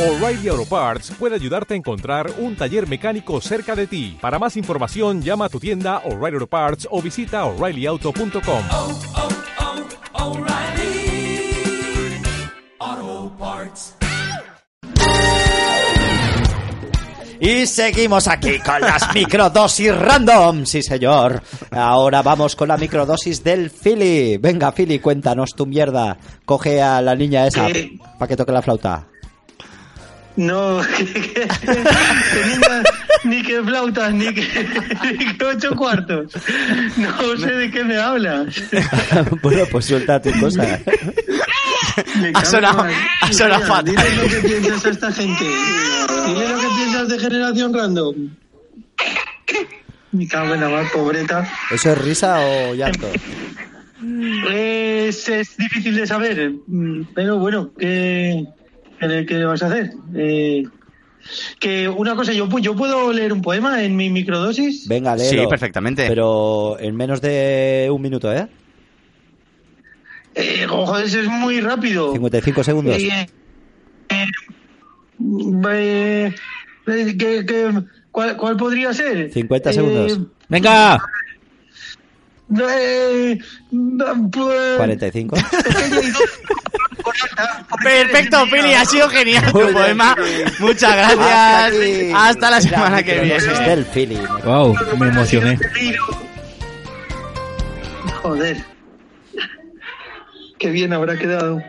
O'Reilly Auto Parts puede ayudarte a encontrar un taller mecánico cerca de ti. Para más información, llama a tu tienda O'Reilly Auto Parts o visita oreillyauto.com. oh, oh, Parts. Y seguimos aquí con las microdosis random, sí señor. Ahora vamos con la microdosis del Philly. Venga, Philly, cuéntanos tu mierda. Coge a la niña esa para que toque la flauta. No, que, que- que niña, ni que flautas, ni que, ni que ocho cuartos. No sé de qué me hablas. bueno, pues suelta tu cosa. Ha sonado- ha sonado Mira, fatal. Dile lo que piensas a esta gente. Dile lo que piensas de generación random. Me cago en la mar, pobreta. ¿Eso es risa o llanto? Es, es difícil de saber, mm, pero bueno, ¿qué, qué, le- qué vas a hacer? Eh, que una cosa, yo, pu- yo puedo leer un poema en mi microdosis. Venga, léelo. Sí, perfectamente. Pero en menos de un minuto, ¿eh? Eh, joder, eso es muy rápido. 55 segundos. Eh, eh, eh, eh, ¿qué- qué- cuál, cuál podría ser? 50 Eh, segundos. Venga, eh, pues, 45. Perfecto, Philly, ha sido genial tu poema. Muchas gracias. Hasta la semana que viene. wow, me emocioné. Joder. Qué bien habrá quedado.